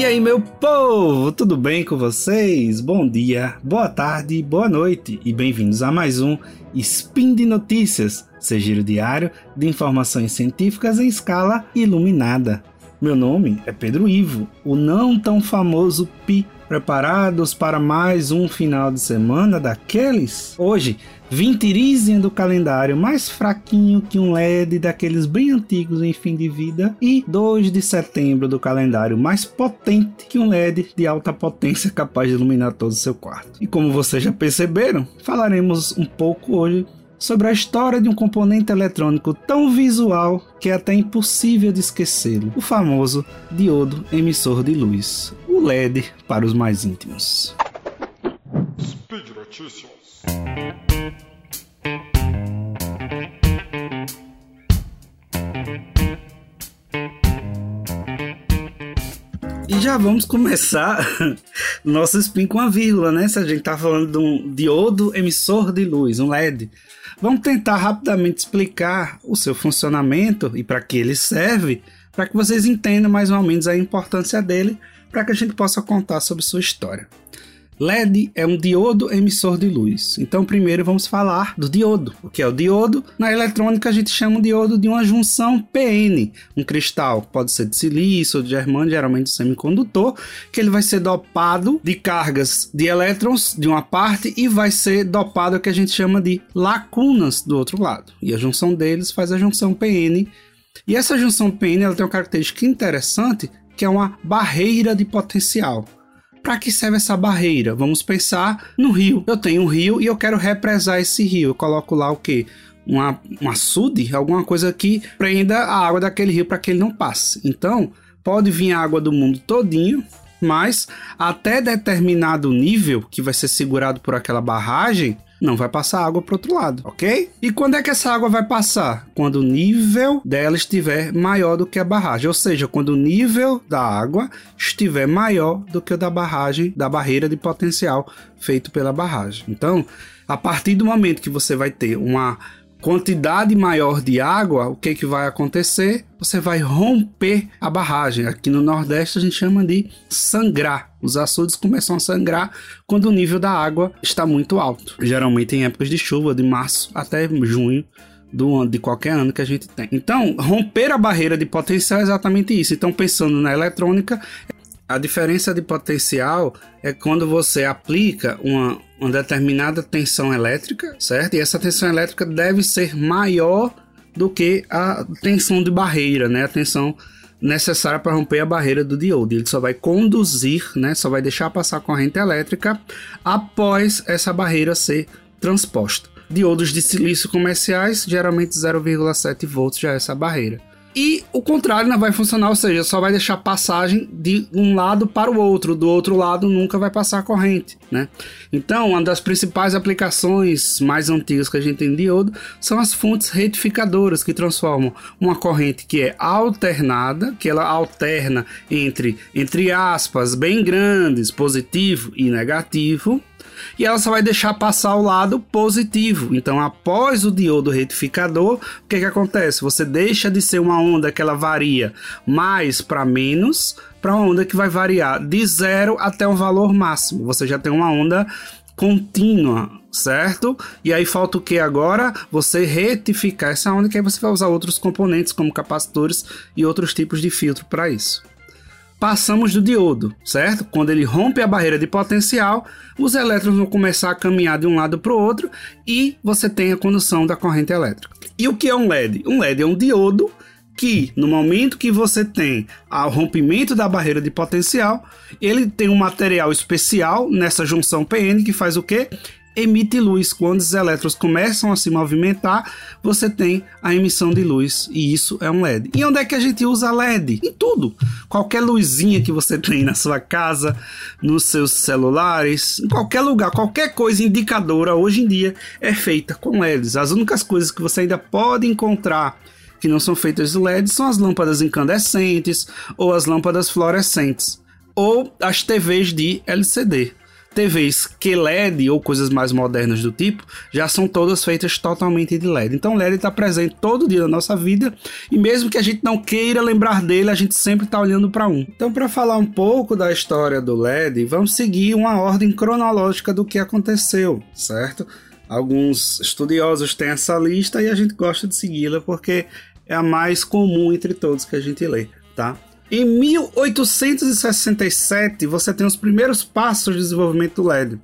E aí, meu povo, tudo bem com vocês? Bom dia, boa tarde, boa noite e bem-vindos a mais um Spin de Notícias, seu giro diário de informações científicas em escala iluminada. Meu nome é Pedro Ivo, o não tão famoso Pi. Preparados para mais um final de semana daqueles? Hoje, vintirizem do calendário mais fraquinho que um LED daqueles bem antigos em fim de vida e 2 de setembro do calendário mais potente que um LED de alta potência capaz de iluminar todo o seu quarto. E como vocês já perceberam, falaremos um pouco hoje sobre a história de um componente eletrônico tão visual que é até impossível de esquecê-lo, o famoso diodo emissor de luz, LED para os mais íntimos. Speed Notícias. E já vamos começar nosso spin com a vírgula, né? Se a gente tá falando de um diodo emissor de luz, um LED. Vamos tentar rapidamente explicar o seu funcionamento e para que ele serve, para que vocês entendam mais ou menos a importância dele, para que a gente possa contar sobre sua história. LED é um diodo emissor de luz. Então, primeiro vamos falar do diodo. O que é o diodo? Na eletrônica, a gente chama o diodo de uma junção PN, um cristal, pode ser de silício ou de germânio, geralmente semicondutor, que ele vai ser dopado de cargas de elétrons de uma parte e vai ser dopado o que a gente chama de lacunas do outro lado. E a junção deles faz a junção PN. E essa junção PN ela tem uma característica interessante, que é uma barreira de potencial. Para que serve essa barreira? Vamos pensar no rio. Eu tenho um rio e eu quero represar esse rio. Eu coloco lá o que? Uma, um açude, alguma coisa que prenda a água daquele rio para que ele não passe. Então, pode vir água do mundo todinho, mas até determinado nível que vai ser segurado por aquela barragem, não vai passar água para outro lado, ok? E quando é que essa água vai passar? Quando o nível dela estiver maior do que a barragem, ou seja, quando o nível da água estiver maior do que o da barragem, da barreira de potencial feito pela barragem. Então, a partir do momento que você vai ter uma quantidade maior de água, o que, que vai acontecer? Você vai romper a barragem. Aqui no Nordeste a gente chama de sangrar. Os açudes começam a sangrar quando o nível da água está muito alto. Geralmente em épocas de chuva, de março até junho do ano, de qualquer ano que a gente tem. Então, romper a barreira de potencial é exatamente isso. Então, pensando na eletrônica, a diferença de potencial é quando você aplica uma, uma determinada tensão elétrica, certo? E essa tensão elétrica deve ser maior do que a tensão de barreira, né? A tensão necessária para romper a barreira do diodo. Ele só vai conduzir, né? Só vai deixar passar a corrente elétrica após essa barreira ser transposta. Diodos de silício comerciais, geralmente 0,7 volts já é essa barreira. E o contrário não vai funcionar, ou seja, só vai deixar passagem de um lado para o outro, do outro lado nunca vai passar a corrente, né? Então, uma das principais aplicações mais antigas que a gente tem de diodo são as fontes retificadoras que transformam uma corrente que é alternada, que ela alterna entre entre aspas bem grandes, positivo e negativo, e ela só vai deixar passar o lado positivo. Então, após o diodo retificador, o que, que acontece? Você deixa de ser uma onda que ela varia mais para menos, para uma onda que vai variar de zero até um valor máximo. Você já tem uma onda contínua, certo? E aí falta o que agora? Você retificar essa onda, que aí você vai usar outros componentes como capacitores e outros tipos de filtro para isso passamos do diodo, certo? Quando ele rompe a barreira de potencial, os elétrons vão começar a caminhar de um lado para o outro e você tem a condução da corrente elétrica. E o que é um LED? Um LED é um diodo que no momento que você tem o rompimento da barreira de potencial, ele tem um material especial nessa junção PN que faz o que? Emite luz. Quando os elétrons começam a se movimentar, você tem a emissão de luz e isso é um LED. E onde é que a gente usa LED? Em tudo. Qualquer luzinha que você tem na sua casa, nos seus celulares, em qualquer lugar, qualquer coisa indicadora hoje em dia é feita com LEDs. As únicas coisas que você ainda pode encontrar que não são feitas de LED são as lâmpadas incandescentes ou as lâmpadas fluorescentes ou as TVs de LCD TVs QLED ou coisas mais modernas do tipo já são todas feitas totalmente de LED. Então LED está presente todo dia na nossa vida e mesmo que a gente não queira lembrar dele, a gente sempre está olhando para um. Então para falar um pouco da história do LED, vamos seguir uma ordem cronológica do que aconteceu, certo? Alguns estudiosos têm essa lista e a gente gosta de segui-la porque é a mais comum entre todos que a gente lê, tá? Em 1867, você tem os primeiros passos de desenvolvimento do LED.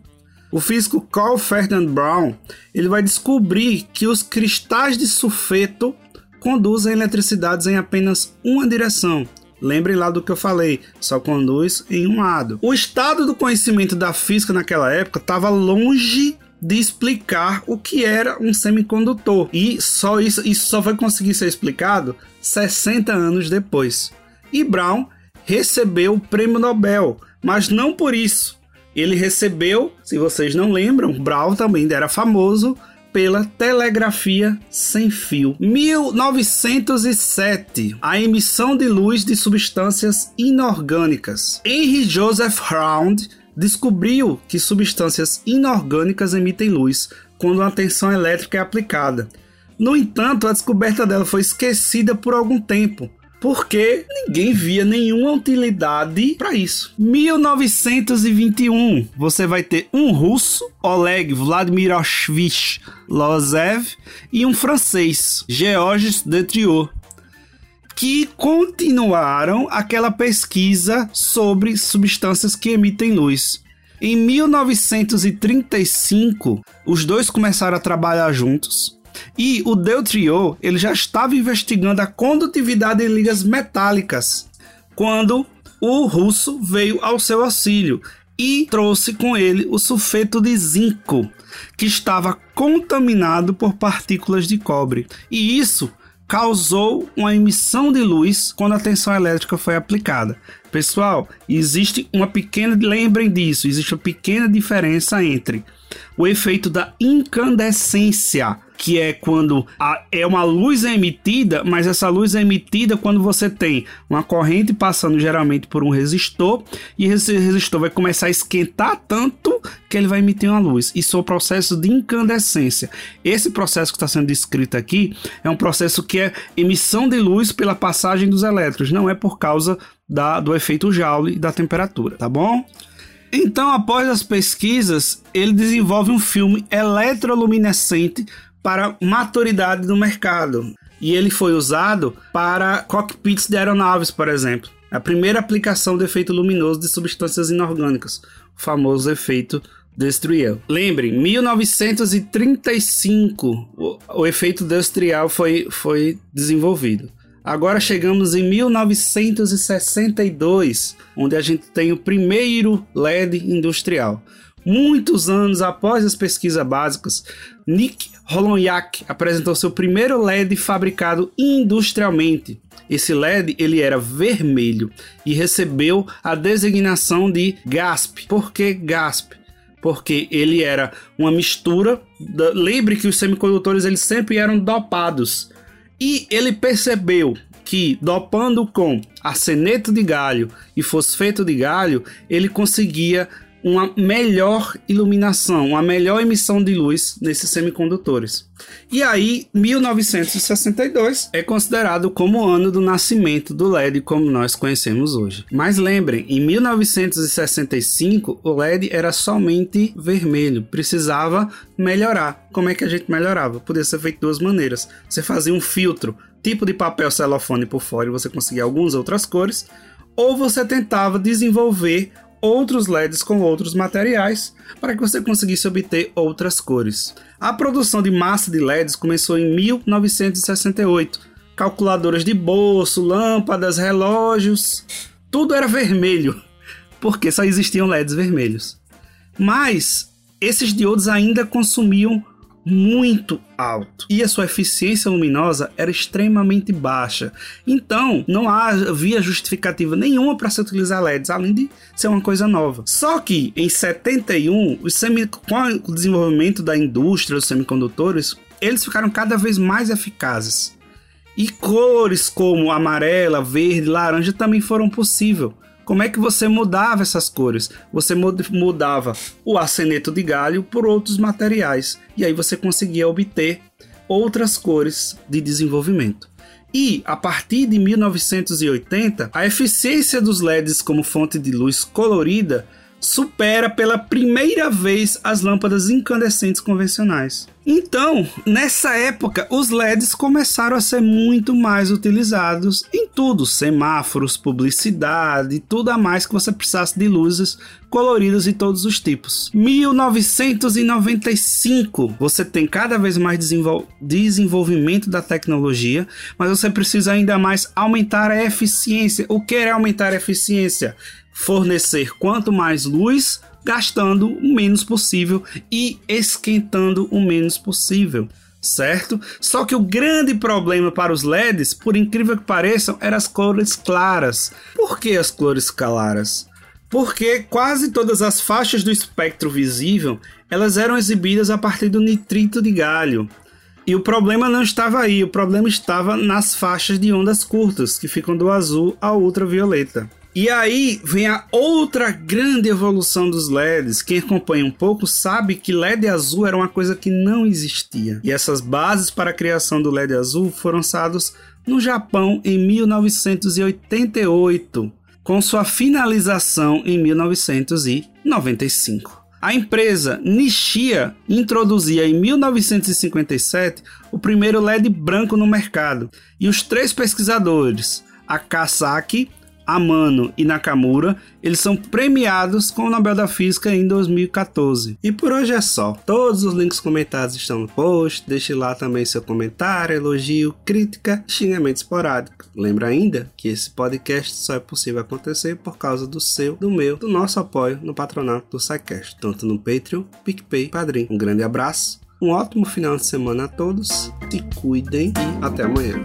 O físico Carl Ferdinand Brown ele vai descobrir que os cristais de sulfeto conduzem eletricidades em apenas uma direção. Lembrem lá do que eu falei, só conduz em um lado. O estado do conhecimento da física naquela época estava longe de explicar o que era um semicondutor. E só isso, isso só vai conseguir ser explicado 60 anos depois e Brown recebeu o prêmio Nobel, mas não por isso. Ele recebeu, se vocês não lembram, Brown também era famoso pela telegrafia sem fio. 1907, a emissão de luz de substâncias inorgânicas. Henry Joseph Round descobriu que substâncias inorgânicas emitem luz quando uma tensão elétrica é aplicada. No entanto, a descoberta dela foi esquecida por algum tempo, porque ninguém via nenhuma utilidade para isso. 1921, você vai ter um russo, Oleg Vladimirovich Lozev, e um francês, Georges Detriot, que continuaram aquela pesquisa sobre substâncias que emitem luz. Em 1935, os dois começaram a trabalhar juntos e o Deutrio, ele já estava investigando a condutividade em ligas metálicas quando o russo veio ao seu auxílio e trouxe com ele o sulfeto de zinco, que estava contaminado por partículas de cobre. E isso causou uma emissão de luz quando a tensão elétrica foi aplicada. Pessoal, existe uma pequena, lembrem disso, existe uma pequena diferença entre o efeito da incandescência, que é quando a, é uma luz emitida, mas essa luz é emitida quando você tem uma corrente passando geralmente por um resistor e esse resistor vai começar a esquentar tanto que ele vai emitir uma luz. Isso é o processo de incandescência. Esse processo que está sendo descrito aqui é um processo que é emissão de luz pela passagem dos elétrons, não é por causa da, do efeito Joule e da temperatura, tá bom? Então, após as pesquisas, ele desenvolve um filme eletroluminescente para maturidade do mercado. E ele foi usado para cockpits de aeronaves, por exemplo. A primeira aplicação do efeito luminoso de substâncias inorgânicas, o famoso efeito Destriel. Lembre, 1935 o, o efeito Destriel foi, foi desenvolvido. Agora chegamos em 1962, onde a gente tem o primeiro LED industrial. Muitos anos após as pesquisas básicas, Nick Holonyak apresentou seu primeiro LED fabricado industrialmente. Esse LED ele era vermelho e recebeu a designação de GASP. Por que GASP? Porque ele era uma mistura. Da... Lembre que os semicondutores eles sempre eram dopados. E ele percebeu que dopando com arseneto de galho e fosfeto de galho, ele conseguia uma melhor iluminação, uma melhor emissão de luz nesses semicondutores. E aí, 1962 é considerado como o ano do nascimento do LED como nós conhecemos hoje. Mas lembrem, em 1965 o LED era somente vermelho, precisava melhorar. Como é que a gente melhorava? Podia ser feito de duas maneiras. Você fazia um filtro, tipo de papel celofane por fora e você conseguia algumas outras cores, ou você tentava desenvolver outros LEDs com outros materiais para que você conseguisse obter outras cores. A produção de massa de LEDs começou em 1968. Calculadoras de bolso, lâmpadas, relógios, tudo era vermelho, porque só existiam LEDs vermelhos. Mas esses diodos ainda consumiam muito alto e a sua eficiência luminosa era extremamente baixa. Então, não havia justificativa nenhuma para se utilizar LEDs, além de ser uma coisa nova. Só que em 71, os semi... com o desenvolvimento da indústria dos semicondutores, eles ficaram cada vez mais eficazes. E cores como amarela, verde, laranja também foram possível Como é que você mudava essas cores? Você mudava o arseneto de galho por outros materiais e aí você conseguia obter outras cores de desenvolvimento. E, a partir de 1980, a eficiência dos LEDs como fonte de luz colorida supera pela primeira vez as lâmpadas incandescentes convencionais. Então, nessa época, os LEDs começaram a ser muito mais utilizados em tudo: semáforos, publicidade, tudo a mais que você precisasse de luzes coloridas de todos os tipos. 1995, você tem cada vez mais desenvol desenvolvimento da tecnologia, mas você precisa ainda mais aumentar a eficiência. O que é aumentar a eficiência? Fornecer quanto mais luz gastando o menos possível e esquentando o menos possível, certo? Só que o grande problema para os LEDs, por incrível que pareçam, eram as cores claras. Por que as cores claras? Porque quase todas as faixas do espectro visível, elas eram exibidas a partir do nitrito de galho. E o problema não estava aí, o problema estava nas faixas de ondas curtas, que ficam do azul ao ultravioleta. E aí vem a outra grande evolução dos LEDs. Quem acompanha um pouco sabe que LED azul era uma coisa que não existia. E essas bases para a criação do LED azul foram lançadas no Japão em 1988, com sua finalização em 1995. A empresa Nishia introduzia em 1957 o primeiro LED branco no mercado, e os três pesquisadores, Akasaki, Amano e Nakamura, eles são premiados com o Nobel da Física em 2014. E por hoje é só. Todos os links comentados estão no post. Deixe lá também seu comentário, elogio, crítica, xingamento esporádico. Lembra ainda que esse podcast só é possível acontecer por causa do seu, do meu, do nosso apoio no patronato do SciCast, tanto no Patreon, PicPay, Padrim. Um grande abraço, um ótimo final de semana a todos, se cuidem e até amanhã.